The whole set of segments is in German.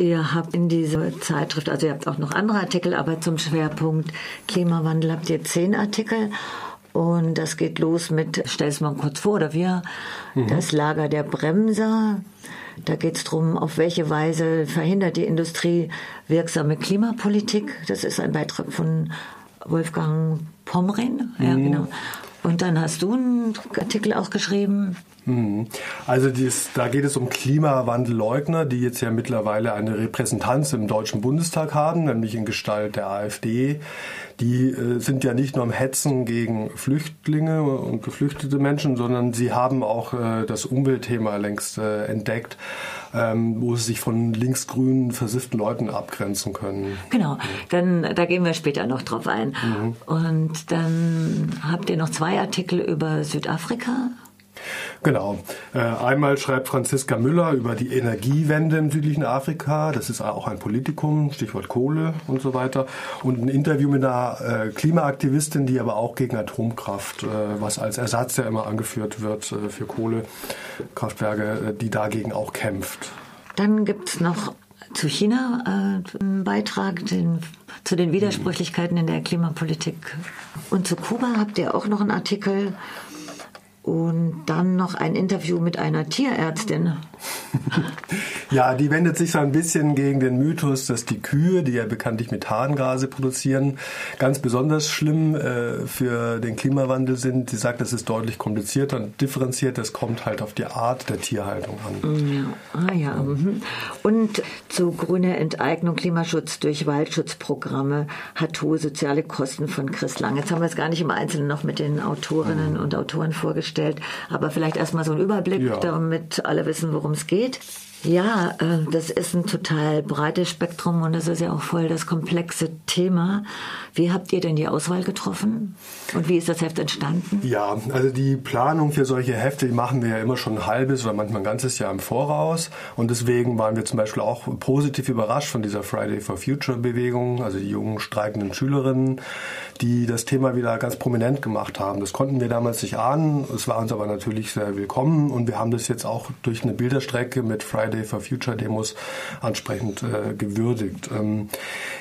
ihr habt in dieser Zeitschrift, also ihr habt auch noch andere Artikel, aber zum Schwerpunkt Klimawandel habt ihr zehn Artikel. Und das geht los mit, stell es mal kurz vor, oder wir, mhm. das Lager der Bremser. Da geht es darum, auf welche Weise verhindert die Industrie wirksame Klimapolitik. Das ist ein Beitrag von Wolfgang Pomren. Ja, mhm. genau. Und dann hast du einen Artikel auch geschrieben. Mhm. Also dies, da geht es um Klimawandelleugner, die jetzt ja mittlerweile eine Repräsentanz im Deutschen Bundestag haben, nämlich in Gestalt der AfD. Die äh, sind ja nicht nur am Hetzen gegen Flüchtlinge und geflüchtete Menschen, sondern sie haben auch äh, das Umweltthema längst äh, entdeckt, ähm, wo sie sich von linksgrünen, versifften Leuten abgrenzen können. Genau, dann da gehen wir später noch drauf ein. Mhm. Und dann habt ihr noch zwei Artikel über Südafrika. Genau. Äh, einmal schreibt Franziska Müller über die Energiewende im südlichen Afrika. Das ist auch ein Politikum, Stichwort Kohle und so weiter. Und ein Interview mit einer äh, Klimaaktivistin, die aber auch gegen Atomkraft, äh, was als Ersatz ja immer angeführt wird für Kohlekraftwerke, die dagegen auch kämpft. Dann gibt es noch zu China einen Beitrag den, zu den Widersprüchlichkeiten in der Klimapolitik. Und zu Kuba habt ihr auch noch einen Artikel und dann noch ein Interview mit einer Tierärztin. ja, die wendet sich so ein bisschen gegen den Mythos, dass die Kühe, die ja bekanntlich Methan-Gase produzieren, ganz besonders schlimm äh, für den Klimawandel sind. Sie sagt, das ist deutlich komplizierter und differenziert. Das kommt halt auf die Art der Tierhaltung an. Ja. Ah ja. Mhm. Und zu grüner Enteignung, Klimaschutz durch Waldschutzprogramme hat hohe soziale Kosten von Chris Lang. Jetzt haben wir es gar nicht im Einzelnen noch mit den Autorinnen mhm. und Autoren vorgestellt gestellt. Aber vielleicht erstmal so ein Überblick, ja. damit alle wissen, worum es geht. Ja, äh, das ist ein total breites Spektrum und das ist ja auch voll das komplexe Thema. Wie habt ihr denn die Auswahl getroffen und wie ist das Heft entstanden? Ja, also die Planung für solche Hefte machen wir ja immer schon ein halbes oder manchmal ein ganzes Jahr im Voraus und deswegen waren wir zum Beispiel auch positiv überrascht von dieser Friday for Future Bewegung, also die jungen streikenden Schülerinnen, die das Thema wieder ganz prominent gemacht haben. Das konnten wir damals nicht ahnen, es war uns aber natürlich sehr willkommen und wir haben das jetzt auch durch eine Bilderstrecke mit Friday for Future Demos ansprechend äh, gewürdigt. Ähm,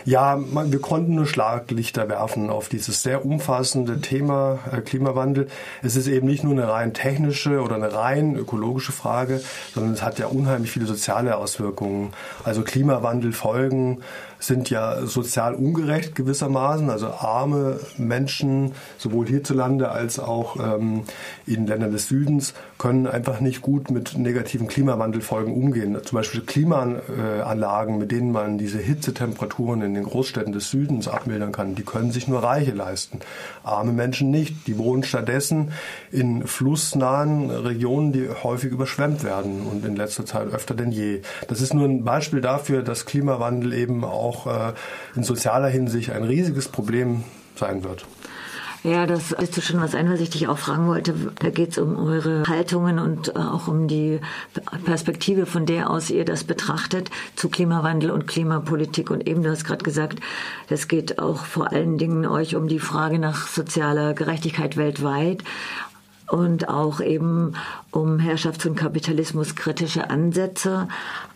ja, man, wir konnten nur Schlaglichter werfen auf dieses sehr umfassende Thema äh, Klimawandel. Es ist eben nicht nur eine rein technische oder eine rein ökologische Frage, sondern es hat ja unheimlich viele soziale Auswirkungen. Also Klimawandelfolgen sind ja sozial ungerecht gewissermaßen. Also arme Menschen, sowohl hierzulande als auch ähm, in Ländern des Südens, können einfach nicht gut mit negativen Klimawandelfolgen umgehen. Zum Beispiel Klimaanlagen, mit denen man diese Hitzetemperaturen in den Großstädten des Südens abmildern kann, die können sich nur Reiche leisten. Arme Menschen nicht. Die wohnen stattdessen in flussnahen Regionen, die häufig überschwemmt werden und in letzter Zeit öfter denn je. Das ist nur ein Beispiel dafür, dass Klimawandel eben auch äh, in sozialer Hinsicht ein riesiges Problem sein wird. Ja, das ist schon was ein, was ich dich auch fragen wollte. Da geht es um eure Haltungen und äh, auch um die Perspektive, von der aus ihr das betrachtet, zu Klimawandel und Klimapolitik. Und eben, du hast gerade gesagt, das geht auch vor allen Dingen euch um die Frage nach sozialer Gerechtigkeit weltweit und auch eben um Herrschafts- und Kapitalismuskritische Ansätze,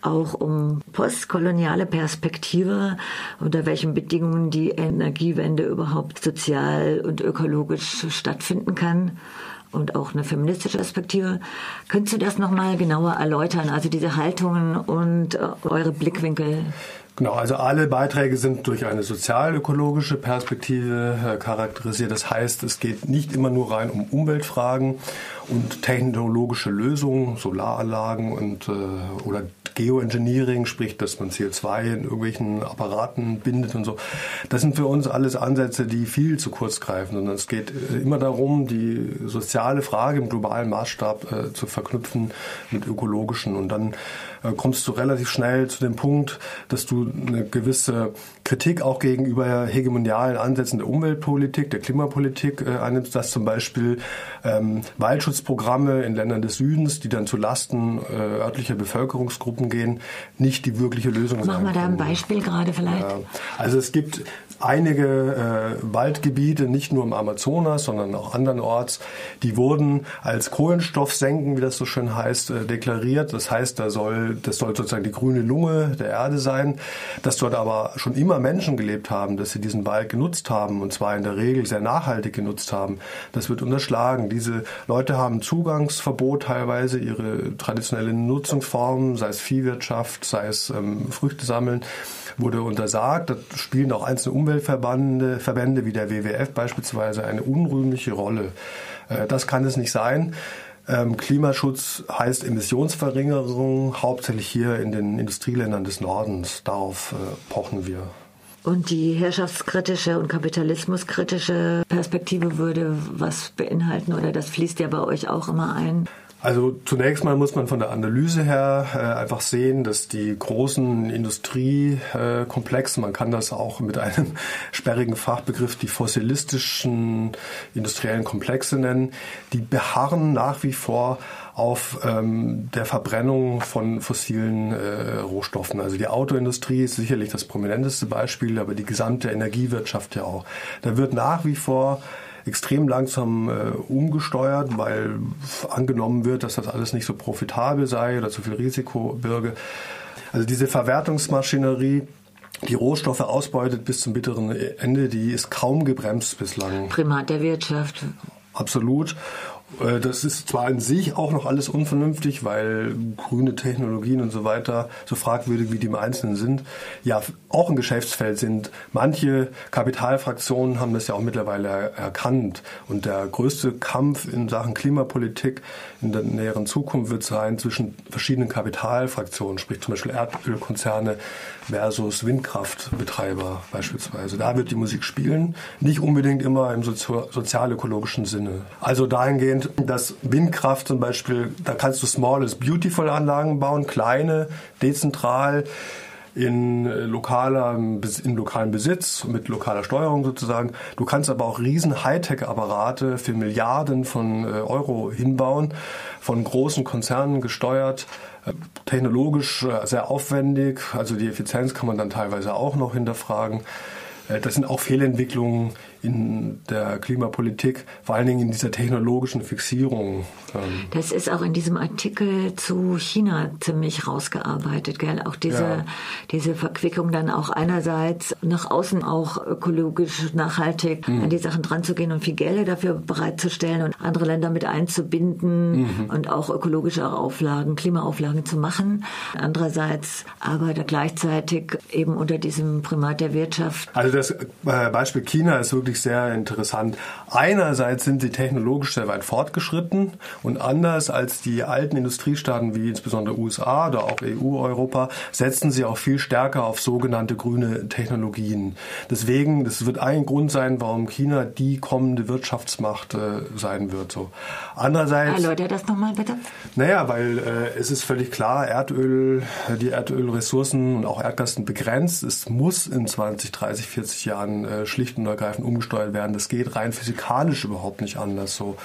auch um postkoloniale Perspektive, unter welchen Bedingungen die Energiewende überhaupt sozial und ökologisch stattfinden kann und auch eine feministische Perspektive. Könntest du das nochmal genauer erläutern, also diese Haltungen und äh, eure Blickwinkel? Genau, also alle Beiträge sind durch eine sozialökologische Perspektive äh, charakterisiert. Das heißt, es geht nicht immer nur rein um Umweltfragen und technologische Lösungen, Solaranlagen und äh, oder Geoengineering, sprich, dass man CO2 in irgendwelchen Apparaten bindet und so. Das sind für uns alles Ansätze, die viel zu kurz greifen, sondern es geht äh, immer darum, die soziale Frage im globalen Maßstab äh, zu verknüpfen mit ökologischen und dann äh, kommst du relativ schnell zu dem Punkt, dass du du eine gewisse Kritik auch gegenüber hegemonialen Ansätzen der Umweltpolitik, der Klimapolitik äh, annimmst, dass zum Beispiel ähm, Waldschutzprogramme in Ländern des Südens, die dann zu Lasten äh, örtlicher Bevölkerungsgruppen gehen, nicht die wirkliche Lösung sind. Machen wir da ein Beispiel gerade vielleicht? Ja. Also es gibt einige äh, Waldgebiete, nicht nur im Amazonas, sondern auch andernorts, die wurden als Kohlenstoffsenken, wie das so schön heißt, äh, deklariert. Das heißt, da soll, das soll sozusagen die grüne Lunge der Erde sein. Dass dort aber schon immer Menschen gelebt haben, dass sie diesen Wald genutzt haben und zwar in der Regel sehr nachhaltig genutzt haben, das wird unterschlagen. Diese Leute haben Zugangsverbot teilweise, ihre traditionellen Nutzungsformen, sei es Viehwirtschaft, sei es ähm, Früchte sammeln, wurde untersagt. Da spielen auch einzelne Umweltverbände Verbände wie der WWF beispielsweise eine unrühmliche Rolle. Äh, das kann es nicht sein. Ähm, Klimaschutz heißt Emissionsverringerung, hauptsächlich hier in den Industrieländern des Nordens. Darauf äh, pochen wir. Und die herrschaftskritische und kapitalismuskritische Perspektive würde was beinhalten oder das fließt ja bei euch auch immer ein? Also zunächst mal muss man von der Analyse her äh, einfach sehen, dass die großen Industriekomplexe, man kann das auch mit einem sperrigen Fachbegriff die fossilistischen industriellen Komplexe nennen, die beharren nach wie vor auf ähm, der Verbrennung von fossilen äh, Rohstoffen. Also die Autoindustrie ist sicherlich das prominenteste Beispiel, aber die gesamte Energiewirtschaft ja auch. Da wird nach wie vor extrem langsam äh, umgesteuert, weil angenommen wird, dass das alles nicht so profitabel sei oder zu viel Risiko birge. Also diese Verwertungsmaschinerie, die Rohstoffe ausbeutet bis zum bitteren Ende, die ist kaum gebremst bislang. Primat der Wirtschaft. Absolut. Äh, das ist zwar in sich auch noch alles unvernünftig, weil grüne Technologien und so weiter, so fragwürdig wie die im Einzelnen sind, ja auch ein Geschäftsfeld sind. Manche Kapitalfraktionen haben das ja auch mittlerweile erkannt. Und der größte Kampf in Sachen Klimapolitik in der näheren Zukunft wird sein zwischen verschiedenen Kapitalfraktionen, sprich zum Beispiel Erdölkonzerne versus Windkraftbetreiber beispielsweise. Da wird die Musik spielen, nicht unbedingt immer im sozial-ökologischen Sinne. Also dahingehend dass Windkraft zum Beispiel, da kannst du Small is Beautiful Anlagen bauen, kleine, dezentral, in äh, lokaler, in lokalen Besitz, mit lokaler Steuerung sozusagen. Du kannst aber auch riesen Hightech-Apparate für Milliarden von äh, Euro hinbauen, von großen Konzernen gesteuert, äh, technologisch sehr aufwendig. Also die Effizienz kann man dann teilweise auch noch hinterfragen. Das sind auch Fehlentwicklungen in der Klimapolitik, vor allen Dingen in dieser technologischen Fixierung. Ähm. Das ist auch in diesem Artikel zu China ziemlich rausgearbeitet, gell? Auch diese, ja. diese Verquickung dann auch einerseits nach außen auch ökologisch nachhaltig mhm. an die Sachen dran zu gehen und viel Geld dafür bereitzustellen und andere Länder mit einzubinden mhm. und auch ökologische Auflagen, Klimaauflagen zu machen. Andererseits aber gleichzeitig eben unter diesem Primat der Wirtschaft. Also das äh, Beispiel China ist wirklich wirklich sehr interessant. Einerseits sind sie technologisch sehr weit fortgeschritten und anders als die alten Industriestaaten wie insbesondere USA oder auch EU, Europa, setzen sie auch viel stärker auf sogenannte grüne Technologien. Deswegen, das wird ein Grund sein, warum China die kommende Wirtschaftsmacht äh, sein wird. So. Andererseits. Erläutert das nochmal bitte. Naja, weil äh, es ist völlig klar, Erdöl, die Erdölressourcen und auch Erdgas sind begrenzt. Es muss in 20, 30, 40 Jahren äh, schlicht und ergreifend umgestellt umgesteuert werden. Das geht rein physikalisch überhaupt nicht anders so.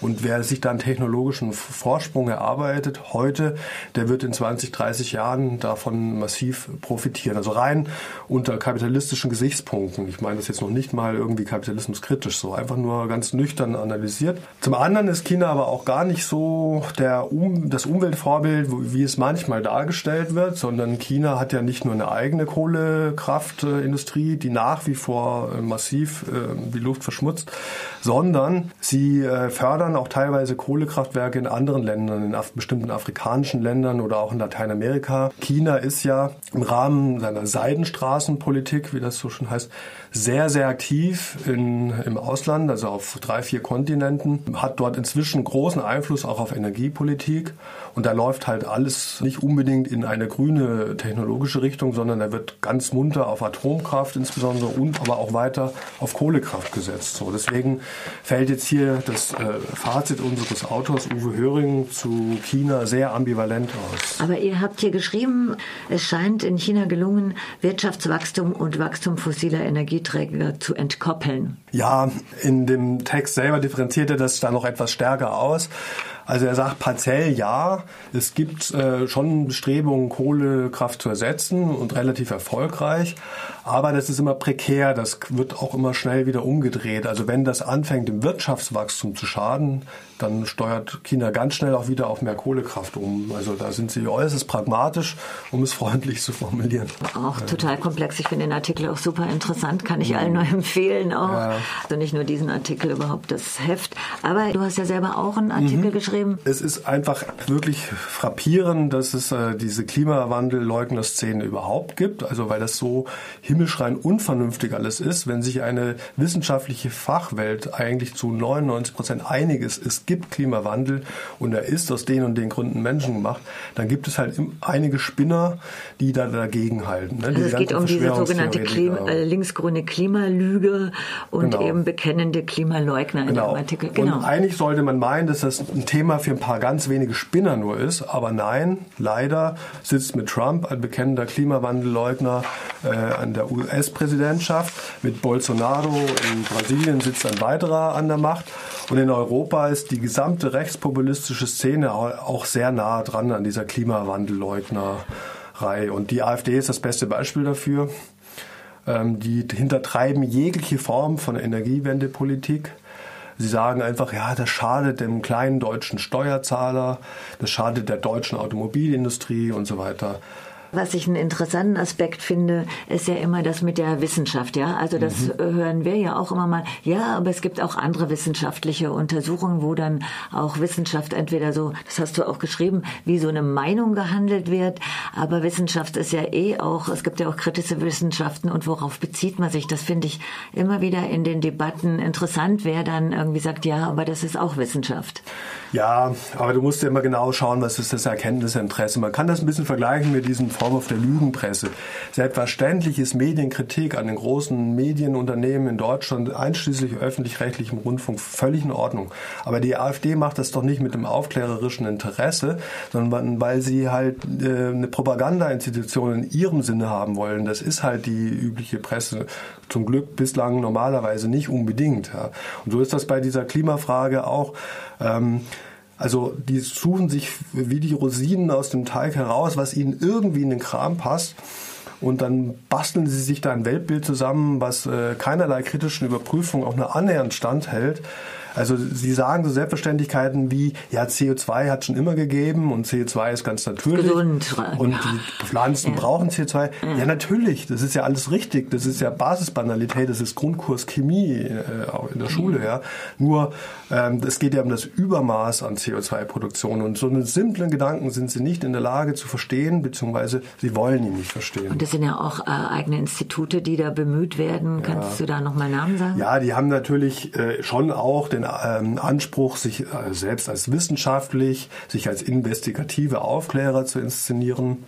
Und wer sich dann technologischen Vorsprung erarbeitet heute, der wird in 20, 30 Jahren davon massiv profitieren. Also rein unter kapitalistischen Gesichtspunkten. Ich meine das jetzt noch nicht mal irgendwie kapitalismuskritisch so, einfach nur ganz nüchtern analysiert. Zum anderen ist China aber auch gar nicht so der um, das Umweltvorbild, wie es manchmal dargestellt wird, sondern China hat ja nicht nur eine eigene Kohlekraftindustrie, die nach wie vor massiv äh, die Luft verschmutzt, sondern sie äh, fördern auch teilweise Kohlekraftwerke in anderen Ländern, in bestimmten afrikanischen Ländern oder auch in Lateinamerika. China ist ja im Rahmen seiner Seidenstraßenpolitik, wie das so schon heißt, sehr, sehr aktiv in, im Ausland, also auf drei, vier Kontinenten, hat dort inzwischen großen Einfluss auch auf Energiepolitik und da läuft halt alles nicht unbedingt in eine grüne technologische Richtung, sondern er wird ganz munter auf Atomkraft insbesondere und aber auch weiter auf Kohle Kohlekraft gesetzt. So, deswegen fällt jetzt hier das äh, Fazit unseres Autors Uwe Höring zu China sehr ambivalent aus. Aber ihr habt hier geschrieben, es scheint in China gelungen, Wirtschaftswachstum und Wachstum fossiler Energieträger zu entkoppeln. Ja, in dem Text selber differenziert er das da noch etwas stärker aus. Also er sagt partiell ja, es gibt äh, schon Bestrebungen, Kohlekraft zu ersetzen und relativ erfolgreich, aber das ist immer prekär, das wird auch immer schnell wieder umgedreht. Also wenn das anfängt, dem Wirtschaftswachstum zu schaden, dann steuert China ganz schnell auch wieder auf mehr Kohlekraft um. Also da sind sie äußerst pragmatisch, um es freundlich zu formulieren. Auch total komplex. Ich finde den Artikel auch super interessant, kann ich allen nur empfehlen auch. Ja. Also nicht nur diesen Artikel, überhaupt das Heft. Aber du hast ja selber auch einen Artikel mhm. geschrieben. Es ist einfach wirklich frappierend, dass es äh, diese Klimawandelleugner-Szene überhaupt gibt. Also weil das so himmelschrein unvernünftig alles ist, wenn sich eine wissenschaftliche Fachwelt eigentlich zu 99 Prozent einig ist, ist gibt Klimawandel und er ist aus den und den Gründen menschengemacht, dann gibt es halt einige Spinner, die da dagegen halten. Ne? Also es geht um diese sogenannte Klima, äh, linksgrüne Klimalüge und genau. eben bekennende Klimaleugner genau. in dem Artikel. Genau. Und eigentlich sollte man meinen, dass das ein Thema für ein paar ganz wenige Spinner nur ist, aber nein, leider sitzt mit Trump ein bekennender Klimawandelleugner äh, an der US-Präsidentschaft, mit Bolsonaro in Brasilien sitzt ein weiterer an der Macht und in Europa ist die gesamte rechtspopulistische Szene auch sehr nah dran an dieser Klimawandelleugnerei. Und die AfD ist das beste Beispiel dafür. Ähm, die hintertreiben jegliche Form von Energiewendepolitik. Sie sagen einfach, ja, das schadet dem kleinen deutschen Steuerzahler, das schadet der deutschen Automobilindustrie und so weiter. Was ich einen interessanten Aspekt finde, ist ja immer das mit der Wissenschaft, ja. Also das mhm. hören wir ja auch immer mal. Ja, aber es gibt auch andere wissenschaftliche Untersuchungen, wo dann auch Wissenschaft entweder so, das hast du auch geschrieben, wie so eine Meinung gehandelt wird. Aber Wissenschaft ist ja eh auch, es gibt ja auch kritische Wissenschaften und worauf bezieht man sich? Das finde ich immer wieder in den Debatten interessant, wer dann irgendwie sagt, ja, aber das ist auch Wissenschaft. Ja, aber du musst ja immer genau schauen, was ist das Erkenntnisinteresse. Man kann das ein bisschen vergleichen mit diesem Vorwurf der Lügenpresse. Selbstverständlich ist Medienkritik an den großen Medienunternehmen in Deutschland, einschließlich öffentlich-rechtlichem Rundfunk, völlig in Ordnung. Aber die AfD macht das doch nicht mit dem aufklärerischen Interesse, sondern weil sie halt äh, eine Propagandainstitution in ihrem Sinne haben wollen. Das ist halt die übliche Presse. Zum Glück bislang normalerweise nicht unbedingt. Ja. Und so ist das bei dieser Klimafrage auch. Ähm, also die suchen sich wie die Rosinen aus dem Teig heraus, was ihnen irgendwie in den Kram passt. Und dann basteln sie sich da ein Weltbild zusammen, was äh, keinerlei kritischen Überprüfung auch nur annähernd standhält. Also Sie sagen so Selbstverständlichkeiten wie, ja, CO2 hat schon immer gegeben und CO2 ist ganz natürlich. Gesund. Und die Pflanzen ja. brauchen CO2. Ja. ja. natürlich, das ist ja alles richtig. Das ist ja Basisbanalität, das ist Grundkurs Chemie äh, in der Schule. Ja. Nur ähm, es geht ja um das Übermaß an CO2-Produktion und so einen simplen Gedanken sind Sie nicht in der Lage zu verstehen, beziehungsweise Sie wollen ihn nicht verstehen. Und das sind ja auch äh, eigene Institute, die da bemüht werden. Kannst du da nochmal Namen sagen? Ja, die haben natürlich äh, schon auch den ähm, Anspruch, sich äh, selbst als wissenschaftlich, sich als investigative Aufklärer zu inszenieren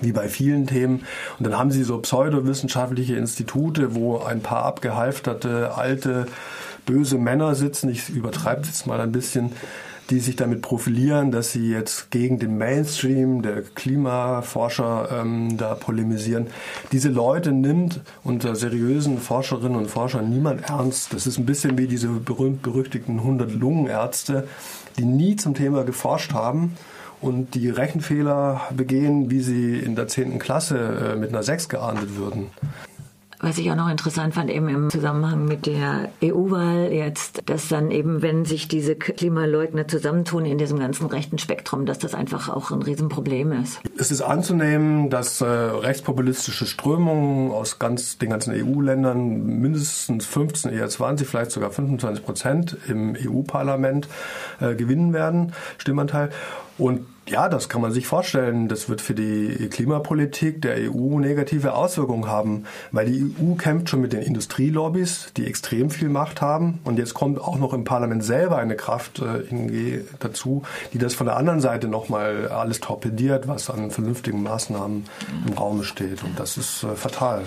wie bei vielen Themen. Und dann haben sie so pseudowissenschaftliche Institute, wo ein paar abgehalfterte, alte, böse Männer sitzen. Ich übertreibe jetzt mal ein bisschen die sich damit profilieren, dass sie jetzt gegen den Mainstream der Klimaforscher ähm, da polemisieren. Diese Leute nimmt unter seriösen Forscherinnen und Forschern niemand ernst. Das ist ein bisschen wie diese berühmt-berüchtigten 100 Lungenärzte, die nie zum Thema geforscht haben und die Rechenfehler begehen, wie sie in der 10. Klasse äh, mit einer 6 geahndet würden. Was ich auch noch interessant fand, eben im Zusammenhang mit der EU-Wahl jetzt, dass dann eben, wenn sich diese Klimaleugner zusammentun in diesem ganzen rechten Spektrum, dass das einfach auch ein Riesenproblem ist. Es ist anzunehmen, dass äh, rechtspopulistische Strömungen aus ganz, den ganzen EU-Ländern mindestens 15, eher 20, vielleicht sogar 25 Prozent im EU-Parlament äh, gewinnen werden, Stimmanteil. Und ja, das kann man sich vorstellen. Das wird für die Klimapolitik der EU negative Auswirkungen haben, weil die EU kämpft schon mit den Industrielobbys, die extrem viel Macht haben. Und jetzt kommt auch noch im Parlament selber eine Kraft äh, dazu, die das von der anderen Seite nochmal alles torpediert, was an vernünftigen Maßnahmen im Raum steht. Und das ist äh, fatal.